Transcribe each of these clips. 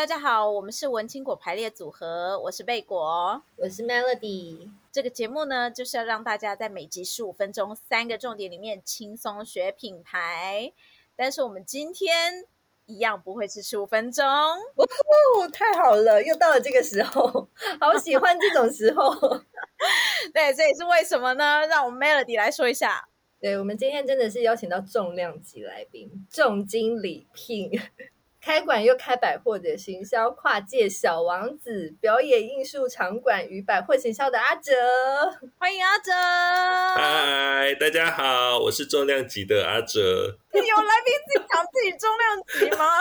大家好，我们是文青果排列组合，我是贝果，我是 Melody。这个节目呢，就是要让大家在每集十五分钟，三个重点里面轻松学品牌。但是我们今天一样不会是十五分钟，哦，太好了，又到了这个时候，好喜欢这种时候。对，这也是为什么呢？让我们 Melody 来说一下。对，我们今天真的是邀请到重量级来宾，重金礼聘。开馆又开百货的行销跨界小王子，表演艺术场馆与百货行销的阿哲，欢迎阿哲。嗨，大家好，我是重量级的阿哲。有来宾自己讲自己重量级吗？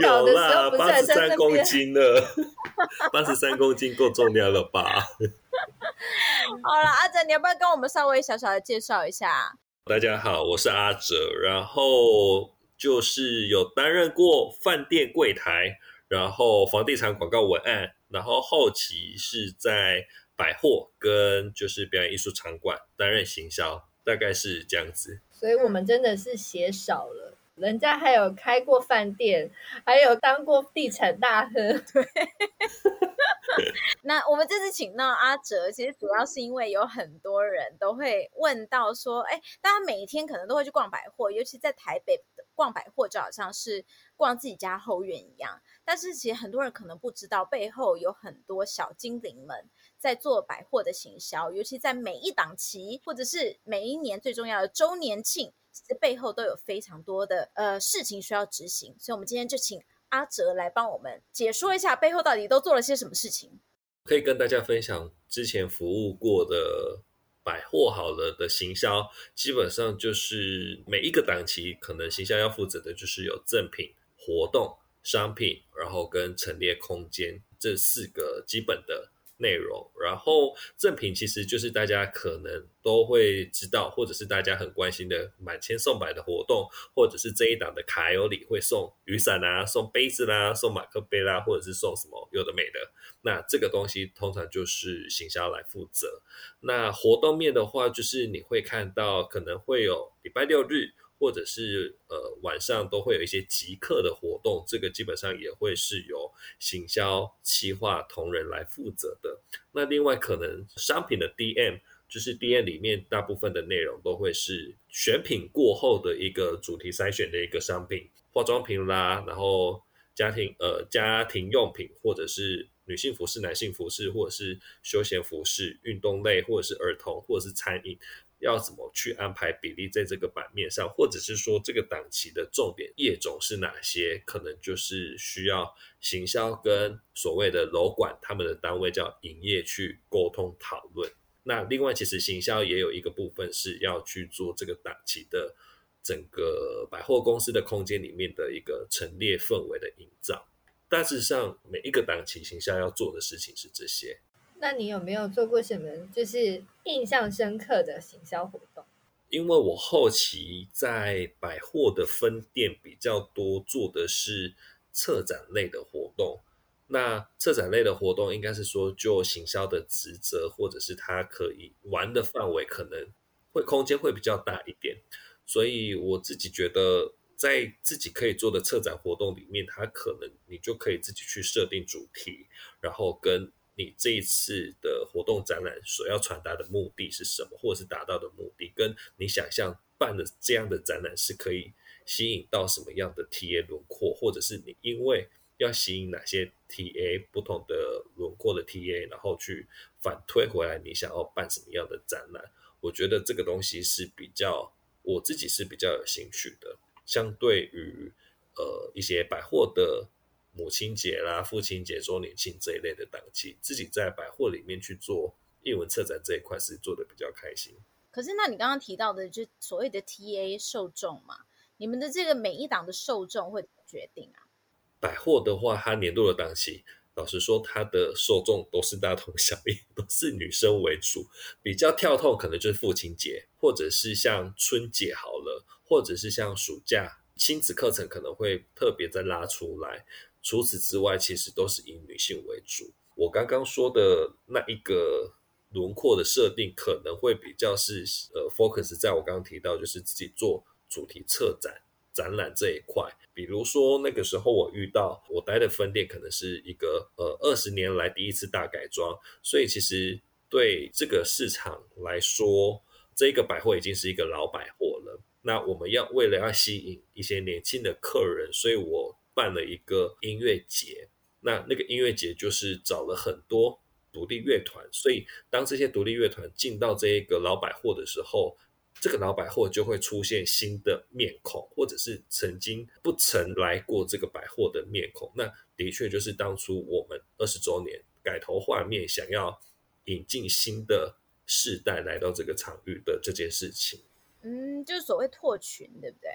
有啦，八十三公斤了，八十三公斤够重量了吧？好了，阿哲，你要不要跟我们稍微小小的介绍一下？大家好，我是阿哲，然后。就是有担任过饭店柜台，然后房地产广告文案，然后后期是在百货跟就是表演艺术场馆担任行销，大概是这样子。所以我们真的是写少了，人家还有开过饭店，还有当过地产大亨。对。那我们这次请到阿哲，其实主要是因为有很多人都会问到说，哎，大家每一天可能都会去逛百货，尤其在台北逛百货就好像是逛自己家后院一样。但是其实很多人可能不知道，背后有很多小精灵们在做百货的行销，尤其在每一档期或者是每一年最重要的周年庆，其实背后都有非常多的呃事情需要执行。所以，我们今天就请。阿哲来帮我们解说一下背后到底都做了些什么事情。可以跟大家分享之前服务过的百货好了的行销，基本上就是每一个档期可能行销要负责的就是有赠品、活动、商品，然后跟陈列空间这四个基本的。内容，然后赠品其实就是大家可能都会知道，或者是大家很关心的满千送百的活动，或者是这一档的卡友里会送雨伞啊、送杯子啦、送马克杯啦，或者是送什么有的没的。那这个东西通常就是行销来负责。那活动面的话，就是你会看到可能会有礼拜六日。或者是呃晚上都会有一些集客的活动，这个基本上也会是由行销企划同仁来负责的。那另外可能商品的 DM，就是 DM 里面大部分的内容都会是选品过后的一个主题筛选的一个商品，化妆品啦，然后家庭呃家庭用品，或者是女性服饰、男性服饰，或者是休闲服饰、运动类，或者是儿童，或者是餐饮。要怎么去安排比例在这个版面上，或者是说这个档期的重点业种是哪些？可能就是需要行销跟所谓的楼管他们的单位叫营业去沟通讨论。那另外，其实行销也有一个部分是要去做这个档期的整个百货公司的空间里面的一个陈列氛围的营造。大致上，每一个档期行销要做的事情是这些。那你有没有做过什么就是印象深刻的行销活动？因为我后期在百货的分店比较多，做的是策展类的活动。那策展类的活动，应该是说就行销的职责，或者是它可以玩的范围，可能会空间会比较大一点。所以我自己觉得，在自己可以做的策展活动里面，它可能你就可以自己去设定主题，然后跟。你这一次的活动展览所要传达的目的是什么，或者是达到的目的，跟你想象办的这样的展览是可以吸引到什么样的 TA 轮廓，或者是你因为要吸引哪些 TA 不同的轮廓的 TA，然后去反推回来你想要办什么样的展览。我觉得这个东西是比较我自己是比较有兴趣的，相对于呃一些百货的。母亲节啦、父亲节、周年庆这一类的档期，自己在百货里面去做英文策展这一块是做的比较开心。可是，那你刚刚提到的，就所谓的 TA 受众嘛，你们的这个每一档的受众会决定啊？百货的话，它年度的档期，老实说，它的受众都是大同小异，都是女生为主。比较跳痛，可能就是父亲节，或者是像春节好了，或者是像暑假亲子课程，可能会特别再拉出来。除此之外，其实都是以女性为主。我刚刚说的那一个轮廓的设定，可能会比较是呃 focus 在我刚刚提到，就是自己做主题策展展览这一块。比如说那个时候我遇到我待的分店可能是一个呃二十年来第一次大改装，所以其实对这个市场来说，这个百货已经是一个老百货了。那我们要为了要吸引一些年轻的客人，所以我办了一个音乐节。那那个音乐节就是找了很多独立乐团，所以当这些独立乐团进到这一个老百货的时候，这个老百货就会出现新的面孔，或者是曾经不曾来过这个百货的面孔。那的确就是当初我们二十周年改头换面，想要引进新的世代来到这个场域的这件事情。嗯，就是所谓拓群，对不对？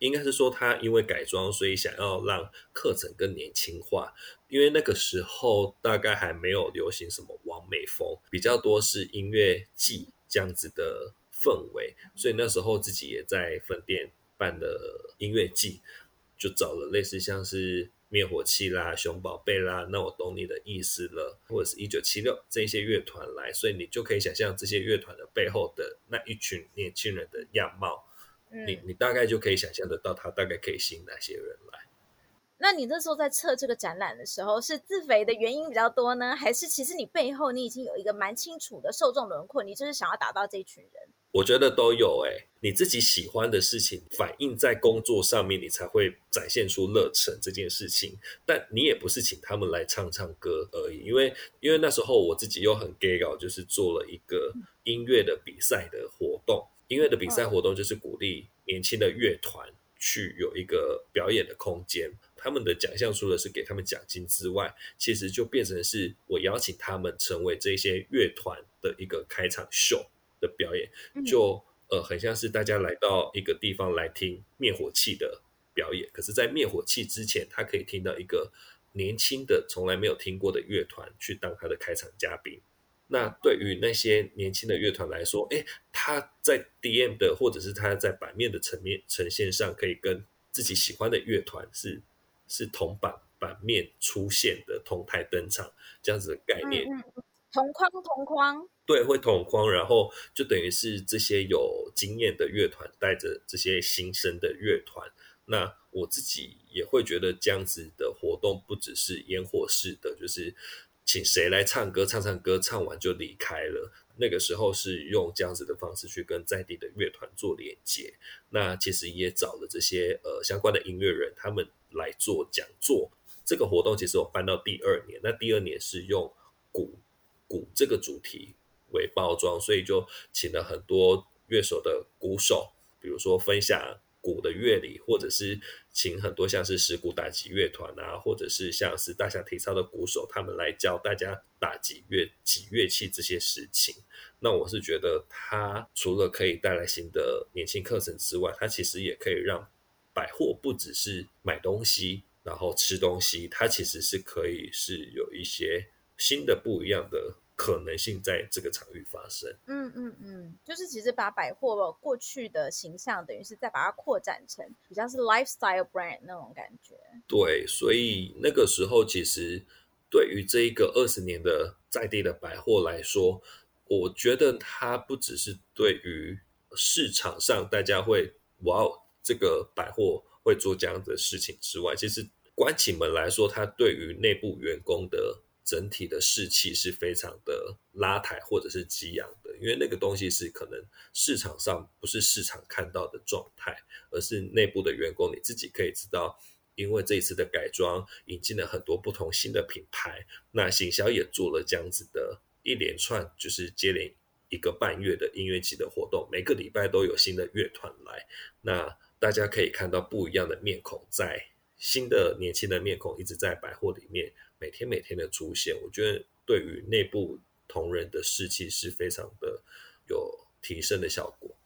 应该是说他因为改装，所以想要让课程更年轻化。因为那个时候大概还没有流行什么完美风，比较多是音乐季这样子的氛围，所以那时候自己也在分店办了音乐季，就找了类似像是灭火器啦、熊宝贝啦，那我懂你的意思了，或者是一九七六这些乐团来，所以你就可以想象这些乐团的背后的那一群年轻人的样貌。你你大概就可以想象得到，他大概可以吸引哪些人来。那你那时候在测这个展览的时候，是自肥的原因比较多呢，还是其实你背后你已经有一个蛮清楚的受众轮廓，你就是想要达到这群人？我觉得都有哎、欸，你自己喜欢的事情反映在工作上面，你才会展现出热忱这件事情。但你也不是请他们来唱唱歌而已，因为因为那时候我自己又很 gay 搞，就是做了一个音乐的比赛的活动。音乐的比赛活动就是鼓励年轻的乐团去有一个表演的空间。他们的奖项除了是给他们奖金之外，其实就变成是我邀请他们成为这些乐团的一个开场秀的表演。就呃，很像是大家来到一个地方来听灭火器的表演，可是，在灭火器之前，他可以听到一个年轻的、从来没有听过的乐团去当他的开场嘉宾。那对于那些年轻的乐团来说，诶，他在 DM 的或者是他在版面的层面呈现上，可以跟自己喜欢的乐团是是同版版面出现的，同台登场这样子的概念。嗯嗯，同框同框，对，会同框，然后就等于是这些有经验的乐团带着这些新生的乐团。那我自己也会觉得这样子的活动不只是烟火式的，就是。请谁来唱歌？唱唱歌，唱完就离开了。那个时候是用这样子的方式去跟在地的乐团做连接。那其实也找了这些呃相关的音乐人，他们来做讲座。这个活动其实我办到第二年，那第二年是用鼓鼓这个主题为包装，所以就请了很多乐手的鼓手，比如说分享。鼓的乐理，或者是请很多像是石鼓打击乐团啊，或者是像是大象体操的鼓手，他们来教大家打击乐、击乐器这些事情。那我是觉得，它除了可以带来新的年轻课程之外，它其实也可以让百货不只是买东西，然后吃东西，它其实是可以是有一些新的不一样的。可能性在这个场域发生。嗯嗯嗯，就是其实把百货过去的形象，等于是再把它扩展成比较是 lifestyle brand 那种感觉。对，所以那个时候其实对于这一个二十年的在地的百货来说，我觉得它不只是对于市场上大家会哇哦，这个百货会做这样的事情之外，其实关起门来说，它对于内部员工的。整体的士气是非常的拉抬或者是激昂的，因为那个东西是可能市场上不是市场看到的状态，而是内部的员工你自己可以知道，因为这一次的改装引进了很多不同新的品牌，那行销也做了这样子的一连串，就是接连一个半月的音乐季的活动，每个礼拜都有新的乐团来，那大家可以看到不一样的面孔在，新的年轻的面孔一直在百货里面。每天每天的出现，我觉得对于内部同仁的士气是非常的有提升的效果。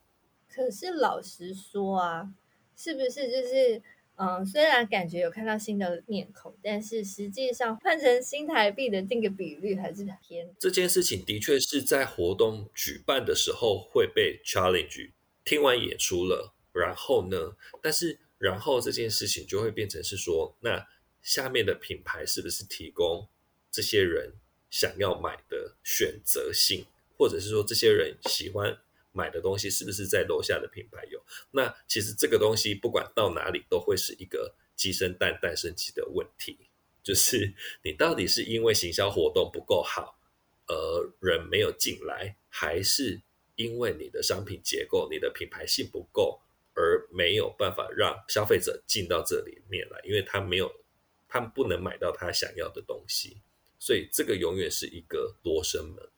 可是老实说啊，是不是就是嗯，虽然感觉有看到新的面孔，但是实际上换成新台币的这个比率还是偏。这件事情的确是在活动举办的时候会被 challenge，听完演出了，然后呢，但是然后这件事情就会变成是说那。下面的品牌是不是提供这些人想要买的选择性，或者是说这些人喜欢买的东西是不是在楼下的品牌有？那其实这个东西不管到哪里都会是一个鸡生蛋，蛋生鸡的问题，就是你到底是因为行销活动不够好，而人没有进来，还是因为你的商品结构、你的品牌性不够，而没有办法让消费者进到这里面来，因为他没有，他不能买到他想要的东西，所以这个永远是一个多生门。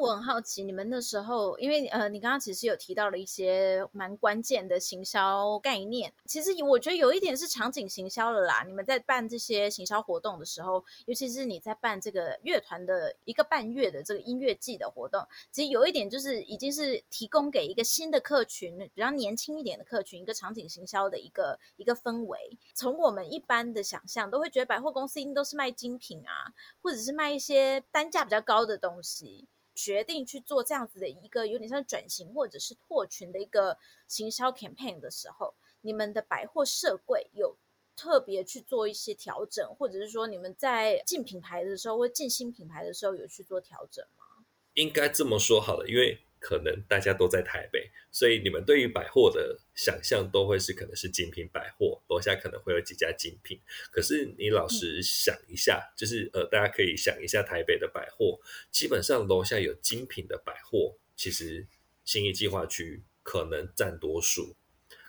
我很好奇，你们那时候，因为呃，你刚刚其实有提到了一些蛮关键的行销概念。其实我觉得有一点是场景行销了啦。你们在办这些行销活动的时候，尤其是你在办这个乐团的一个半月的这个音乐季的活动，其实有一点就是已经是提供给一个新的客群，比较年轻一点的客群，一个场景行销的一个一个氛围。从我们一般的想象，都会觉得百货公司一定都是卖精品啊，或者是卖一些单价比较高的东西。决定去做这样子的一个有点像转型或者是拓群的一个行销 campaign 的时候，你们的百货设柜有特别去做一些调整，或者是说你们在进品牌的时候或进新品牌的时候有去做调整吗？应该这么说好了，因为。可能大家都在台北，所以你们对于百货的想象都会是可能是精品百货，楼下可能会有几家精品。可是你老实想一下，就是呃，大家可以想一下台北的百货，基本上楼下有精品的百货，其实新义计划区可能占多数。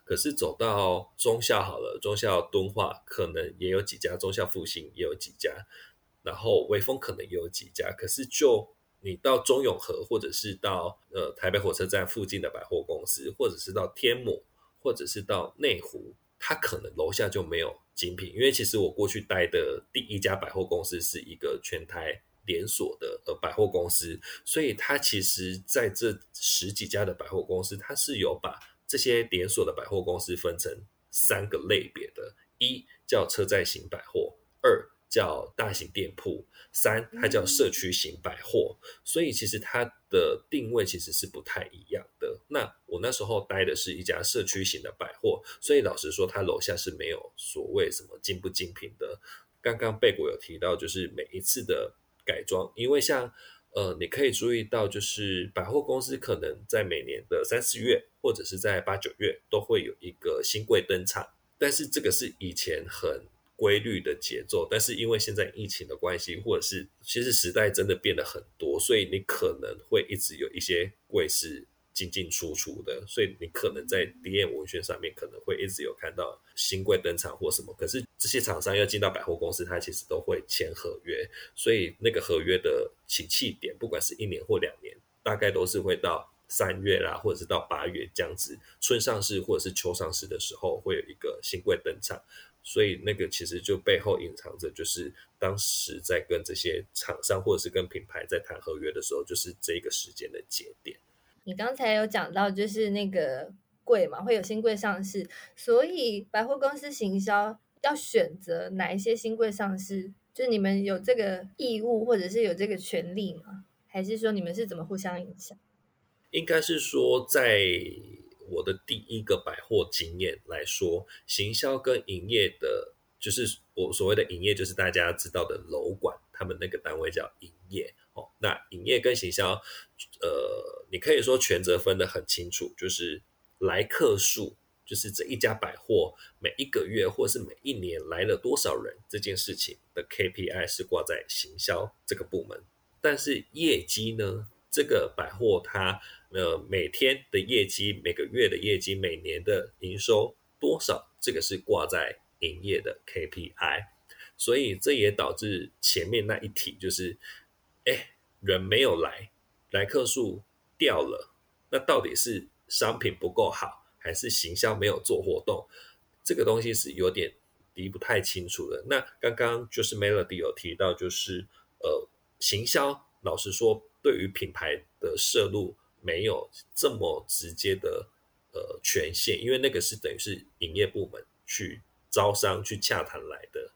可是走到中校好了，中校敦化可能也有几家，中校复兴也有几家，然后微风可能也有几家，可是就。你到中永和，或者是到呃台北火车站附近的百货公司，或者是到天母，或者是到内湖，它可能楼下就没有精品。因为其实我过去待的第一家百货公司是一个全台连锁的呃百货公司，所以它其实在这十几家的百货公司，它是有把这些连锁的百货公司分成三个类别的：一叫车站型百货，二叫大型店铺。三，它叫社区型百货，所以其实它的定位其实是不太一样的。那我那时候待的是一家社区型的百货，所以老实说，它楼下是没有所谓什么精不精品的。刚刚贝果有提到，就是每一次的改装，因为像呃，你可以注意到，就是百货公司可能在每年的三四月或者是在八九月都会有一个新柜登场，但是这个是以前很。规律的节奏，但是因为现在疫情的关系，或者是其实时代真的变得很多，所以你可能会一直有一些柜是进进出出的，所以你可能在 DM 文宣上面可能会一直有看到新柜登场或什么。可是这些厂商要进到百货公司，他其实都会签合约，所以那个合约的起訖点，不管是一年或两年，大概都是会到三月啦，或者是到八月这样子，春上市或者是秋上市的时候，会有一个新柜登场。所以那个其实就背后隐藏着，就是当时在跟这些厂商或者是跟品牌在谈合约的时候，就是这个时间的节点。你刚才有讲到，就是那个柜嘛，会有新柜上市，所以百货公司行销要选择哪一些新柜上市，就是你们有这个义务或者是有这个权利吗？还是说你们是怎么互相影响？应该是说在。我的第一个百货经验来说，行销跟营业的，就是我所谓的营业，就是大家知道的楼管，他们那个单位叫营业哦。那营业跟行销，呃，你可以说权责分得很清楚，就是来客数，就是这一家百货每一个月或是每一年来了多少人，这件事情的 KPI 是挂在行销这个部门，但是业绩呢，这个百货它。呃，每天的业绩、每个月的业绩、每年的营收多少，这个是挂在营业的 KPI，所以这也导致前面那一题就是，哎，人没有来，来客数掉了，那到底是商品不够好，还是行销没有做活动？这个东西是有点理不太清楚的。那刚刚就是 Melody 有提到，就是呃，行销，老实说，对于品牌的摄入。没有这么直接的呃权限，因为那个是等于是营业部门去招商去洽谈来的，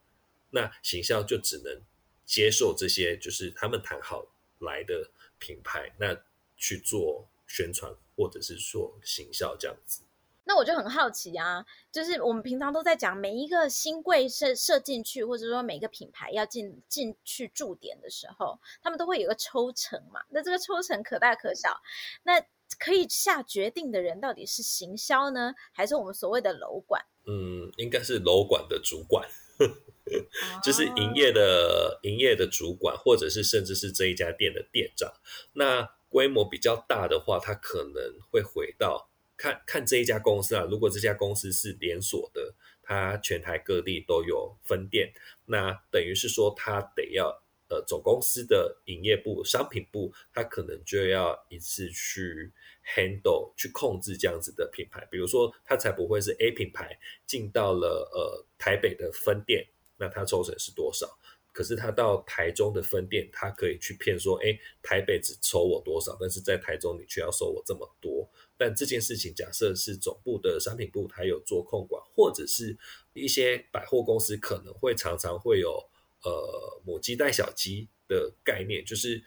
那行销就只能接受这些就是他们谈好来的品牌，那去做宣传或者是做行销这样子。那我就很好奇啊，就是我们平常都在讲每一个新柜设设进去，或者说每个品牌要进进去驻点的时候，他们都会有个抽成嘛。那这个抽成可大可小。那可以下决定的人到底是行销呢，还是我们所谓的楼管？嗯，应该是楼管的主管，就是营业的营业的主管，或者是甚至是这一家店的店长。那规模比较大的话，他可能会回到看看这一家公司啊。如果这家公司是连锁的，它全台各地都有分店，那等于是说他得要。呃，总公司的营业部、商品部，他可能就要一次去 handle、去控制这样子的品牌。比如说，他才不会是 A 品牌进到了呃台北的分店，那他抽成是多少？可是他到台中的分店，他可以去骗说，哎，台北只抽我多少，但是在台中你却要收我这么多。但这件事情，假设是总部的商品部，他有做控管，或者是一些百货公司，可能会常常会有。呃，母鸡带小鸡的概念，就是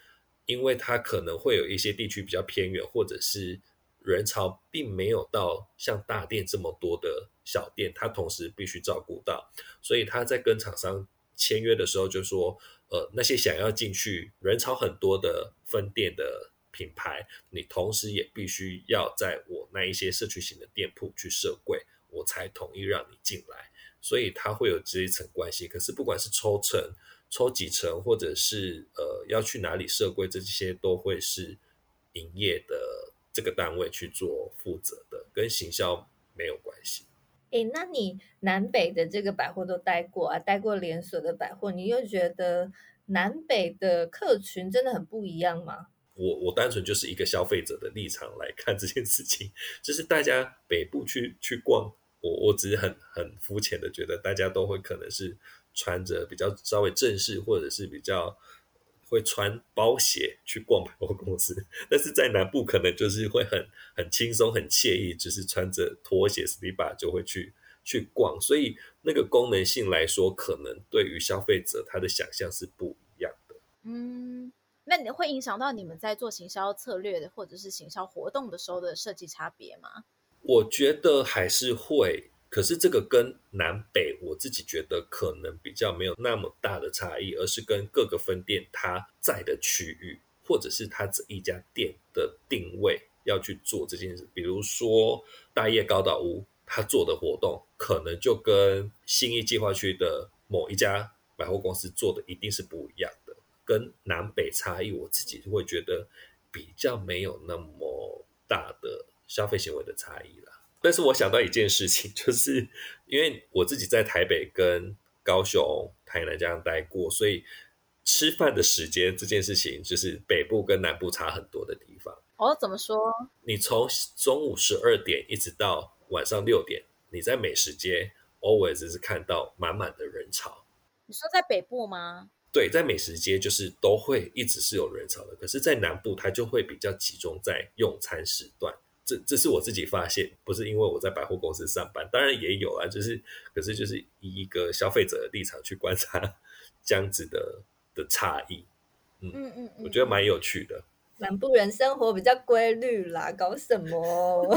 因为它可能会有一些地区比较偏远，或者是人潮并没有到像大店这么多的小店，它同时必须照顾到，所以他在跟厂商签约的时候就说，呃，那些想要进去人潮很多的分店的品牌，你同时也必须要在我那一些社区型的店铺去设柜，我才同意让你进来。所以它会有这一层关系，可是不管是抽成、抽几成，或者是呃要去哪里设柜，这些都会是营业的这个单位去做负责的，跟行销没有关系。诶，那你南北的这个百货都待过啊，待过连锁的百货，你又觉得南北的客群真的很不一样吗？我我单纯就是一个消费者的立场来看这件事情，就是大家北部去去逛。我我只是很很肤浅的觉得，大家都会可能是穿着比较稍微正式，或者是比较会穿包鞋去逛百货公司，但是在南部可能就是会很很轻松、很惬意，就是穿着拖鞋、slipper 就会去去逛，所以那个功能性来说，可能对于消费者他的想象是不一样的。嗯，那你会影响到你们在做行销策略的或者是行销活动的时候的设计差别吗？我觉得还是会，可是这个跟南北，我自己觉得可能比较没有那么大的差异，而是跟各个分店它在的区域，或者是它这一家店的定位要去做这件事。比如说大业高岛屋，它做的活动可能就跟新义计划区的某一家百货公司做的一定是不一样，跟南北差异，我自己会觉得比较没有那么大的。消费行为的差异啦，但是我想到一件事情，就是因为我自己在台北跟高雄、台南这样待过，所以吃饭的时间这件事情，就是北部跟南部差很多的地方。哦，怎么说？你从中午十二点一直到晚上六点，你在美食街 always 是看到满满的人潮。你说在北部吗？对，在美食街就是都会一直是有人潮的，可是，在南部它就会比较集中在用餐时段。这这是我自己发现，不是因为我在百货公司上班，当然也有啊，就是可是就是以一个消费者的立场去观察 这样子的的差异，嗯嗯嗯，我觉得蛮有趣的。南部人生活比较规律啦，搞什么？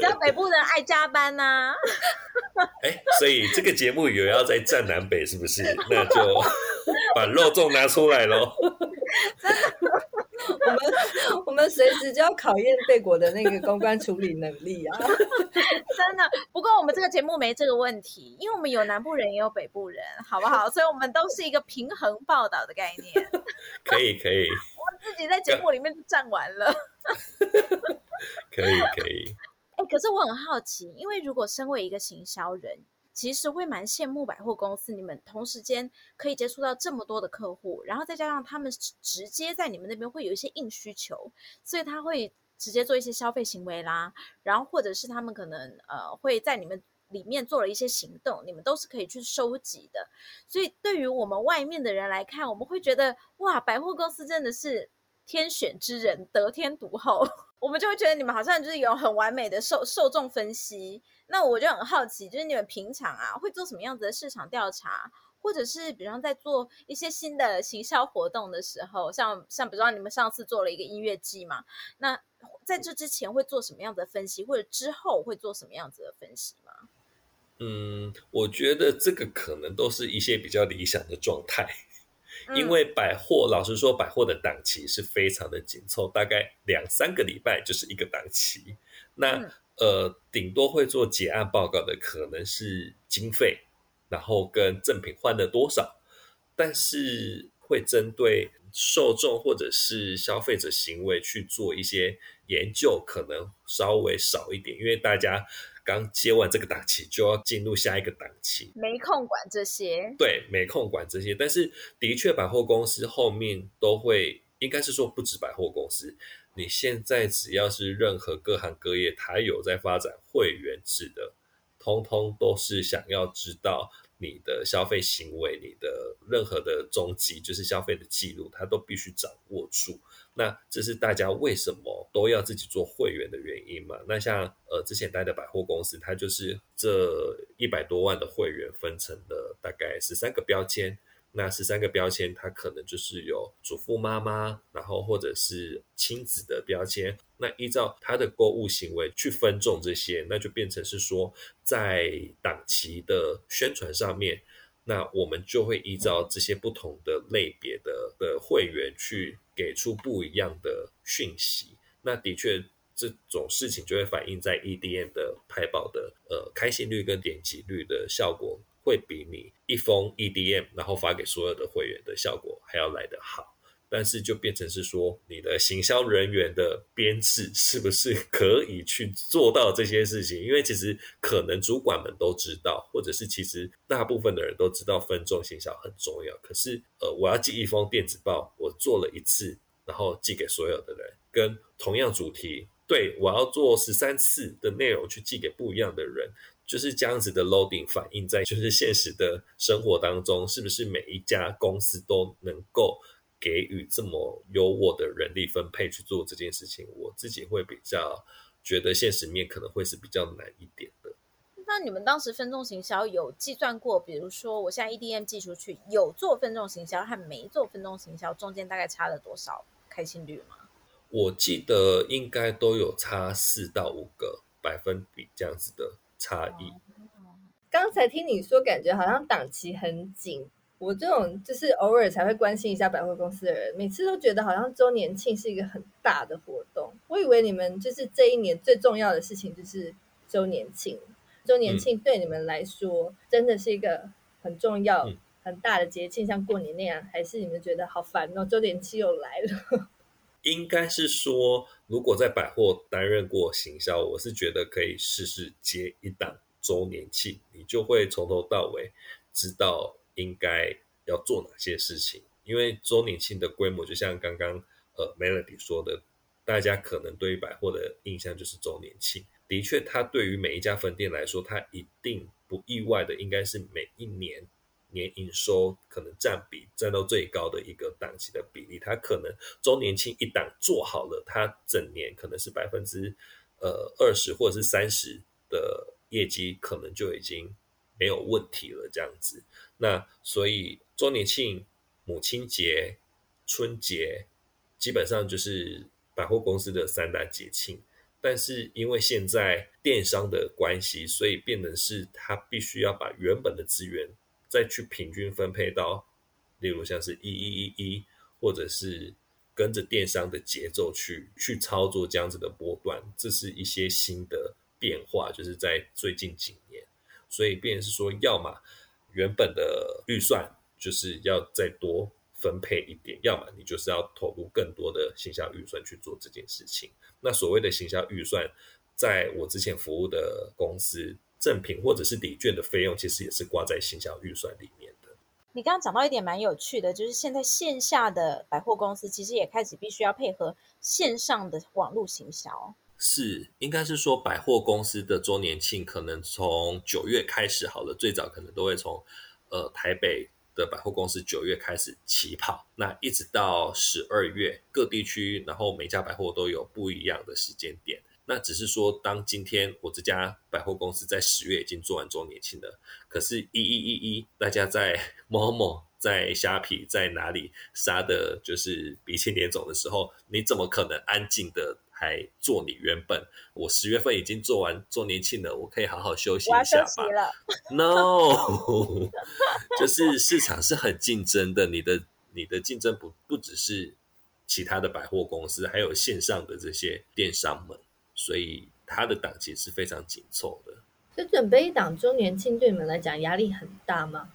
像北部人爱加班呐、啊。哎，所以这个节目有要再站南北是不是？那就把肉粽拿出来喽。真的。我们 我们随时就要考验贝果的那个公关处理能力啊！真的，不过我们这个节目没这个问题，因为我们有南部人也有北部人，好不好？所以我们都是一个平衡报道的概念。可以可以，我自己在节目里面就站完了。可以可以。哎、欸，可是我很好奇，因为如果身为一个行销人。其实会蛮羡慕百货公司，你们同时间可以接触到这么多的客户，然后再加上他们直接在你们那边会有一些硬需求，所以他会直接做一些消费行为啦，然后或者是他们可能呃会在你们里面做了一些行动，你们都是可以去收集的。所以对于我们外面的人来看，我们会觉得哇，百货公司真的是天选之人，得天独厚，我们就会觉得你们好像就是有很完美的受受众分析。那我就很好奇，就是你们平常啊会做什么样子的市场调查，或者是比方在做一些新的行销活动的时候，像像比如说你们上次做了一个音乐季嘛，那在这之前会做什么样子的分析，或者之后会做什么样子的分析吗？嗯，我觉得这个可能都是一些比较理想的状态，因为百货，老实说，百货的档期是非常的紧凑，大概两三个礼拜就是一个档期。那、嗯、呃，顶多会做结案报告的可能是经费，然后跟赠品换了多少，但是会针对受众或者是消费者行为去做一些研究，可能稍微少一点，因为大家。刚接完这个档期，就要进入下一个档期，没空管这些。对，没空管这些。但是，的确，百货公司后面都会，应该是说不止百货公司。你现在只要是任何各行各业，它有在发展会员制的，通通都是想要知道你的消费行为，你的任何的踪迹，就是消费的记录，它都必须掌握住。那这是大家为什么都要自己做会员的原因嘛？那像呃之前待的百货公司，它就是这一百多万的会员分成了大概十三个标签。那十三个标签，它可能就是有主妇妈妈，然后或者是亲子的标签。那依照他的购物行为去分众这些，那就变成是说在档期的宣传上面。那我们就会依照这些不同的类别的的会员去给出不一样的讯息。那的确，这种事情就会反映在 EDM 的拍报的呃开信率跟点击率的效果，会比你一封 EDM 然后发给所有的会员的效果还要来得好。但是就变成是说，你的行销人员的编制是不是可以去做到这些事情？因为其实可能主管们都知道，或者是其实大部分的人都知道分众行销很重要。可是，呃，我要寄一封电子报，我做了一次，然后寄给所有的人，跟同样主题，对，我要做十三次的内容去寄给不一样的人，就是这样子的 loading 反映在就是现实的生活当中，是不是每一家公司都能够？给予这么优渥的人力分配去做这件事情，我自己会比较觉得现实面可能会是比较难一点的。那你们当时分众行销有计算过，比如说我现在 EDM 寄出去，有做分众行销和没做分众行销中间大概差了多少开心率吗？我记得应该都有差四到五个百分比这样子的差异。刚才听你说，感觉好像档期很紧。我这种就是偶尔才会关心一下百货公司的人，每次都觉得好像周年庆是一个很大的活动。我以为你们就是这一年最重要的事情就是周年庆，周年庆对你们来说真的是一个很重要、很大的节庆，像过年那样，还是你们觉得好烦哦？周年庆又来了。应该是说，如果在百货担任过行销，我是觉得可以试试接一档周年庆，你就会从头到尾知道。应该要做哪些事情？因为周年庆的规模，就像刚刚呃 Melody 说的，大家可能对于百货的印象就是周年庆。的确，它对于每一家分店来说，它一定不意外的，应该是每一年年营收可能占比占到最高的一个档期的比例。它可能周年庆一档做好了，它整年可能是百分之呃二十或者是三十的业绩，可能就已经没有问题了。这样子。那所以周年庆、母亲节、春节，基本上就是百货公司的三大节庆。但是因为现在电商的关系，所以变成是他必须要把原本的资源再去平均分配到，例如像是一一一一，或者是跟着电商的节奏去去操作这样子的波段，这是一些新的变化，就是在最近几年，所以变成是说，要么。原本的预算就是要再多分配一点，要么你就是要投入更多的行销预算去做这件事情。那所谓的行销预算，在我之前服务的公司，赠品或者是礼券的费用，其实也是挂在行销预算里面的。你刚刚讲到一点蛮有趣的，就是现在线下的百货公司其实也开始必须要配合线上的网络行销。是，应该是说百货公司的周年庆可能从九月开始好了，最早可能都会从呃台北的百货公司九月开始起跑，那一直到十二月，各地区然后每家百货都有不一样的时间点。那只是说，当今天我这家百货公司在十月已经做完周年庆了，可是一一一一大家在 Momo、在虾皮在哪里杀的就是鼻青脸肿的时候，你怎么可能安静的？还做你原本，我十月份已经做完周年庆了，我可以好好休息一下吧。No，就是市场是很竞争的，你的你的竞争不不只是其他的百货公司，还有线上的这些电商们，所以它的档期是非常紧凑的。就准备一档周年庆，对你们来讲压力很大吗？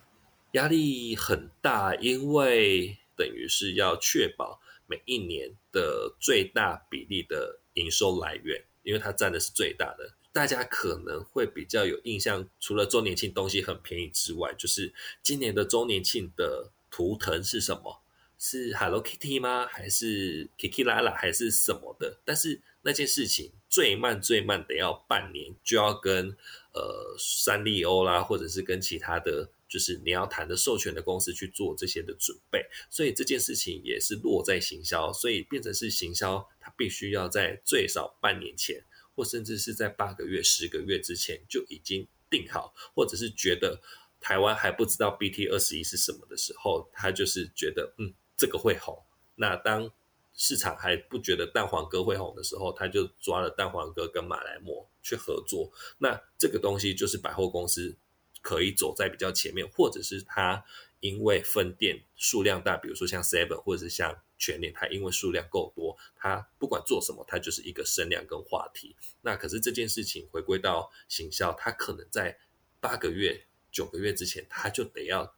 压力很大，因为等于是要确保每一年的最大比例的营收来源，因为它占的是最大的。大家可能会比较有印象，除了周年庆东西很便宜之外，就是今年的周年庆的图腾是什么？是 Hello Kitty 吗？还是 Kikilala 还是什么的？但是那件事情最慢最慢得要半年，就要跟呃三丽欧啦，或者是跟其他的就是你要谈的授权的公司去做这些的准备，所以这件事情也是落在行销，所以变成是行销，它必须要在最少半年前。或甚至是在八个月、十个月之前就已经定好，或者是觉得台湾还不知道 BT 二十一是什么的时候，他就是觉得嗯，这个会红。那当市场还不觉得蛋黄哥会红的时候，他就抓了蛋黄哥跟马来莫去合作。那这个东西就是百货公司可以走在比较前面，或者是他因为分店数量大，比如说像 Seven 或者是像。全年，它因为数量够多，它不管做什么，它就是一个声量跟话题。那可是这件事情回归到行销，它可能在八个月、九个月之前，它就得要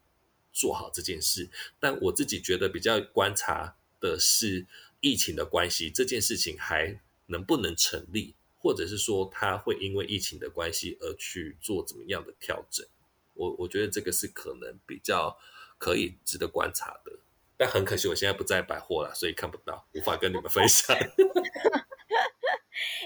做好这件事。但我自己觉得比较观察的是疫情的关系，这件事情还能不能成立，或者是说它会因为疫情的关系而去做怎么样的调整？我我觉得这个是可能比较可以值得观察的。但很可惜，我现在不在百货了，所以看不到，无法跟你们分享。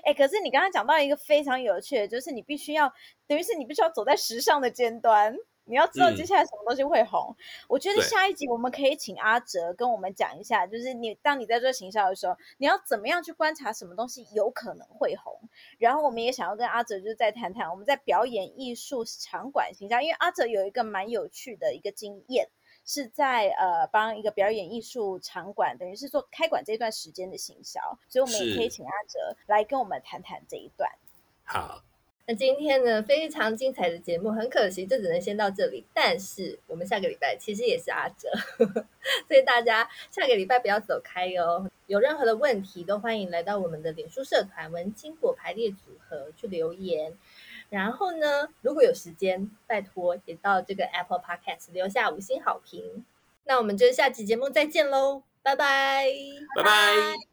哎、欸，可是你刚刚讲到一个非常有趣的，就是你必须要，等于是你必须要走在时尚的尖端，你要知道接下来什么东西会红。嗯、我觉得下一集我们可以请阿哲跟我们讲一下，就是你当你在做行销的时候，你要怎么样去观察什么东西有可能会红。然后我们也想要跟阿哲就是再谈谈我们在表演艺术场馆行销，因为阿哲有一个蛮有趣的一个经验。是在呃帮一个表演艺术场馆，等于是做开馆这段时间的行销，所以我们也可以请阿哲来跟我们谈谈这一段。好，那今天呢，非常精彩的节目，很可惜就只能先到这里，但是我们下个礼拜其实也是阿哲，所以大家下个礼拜不要走开哦。有任何的问题都欢迎来到我们的脸书社团“文青果排列组合”去留言。然后呢，如果有时间，拜托也到这个 Apple Podcast 留下五星好评。那我们就下期节目再见喽，拜拜，拜拜。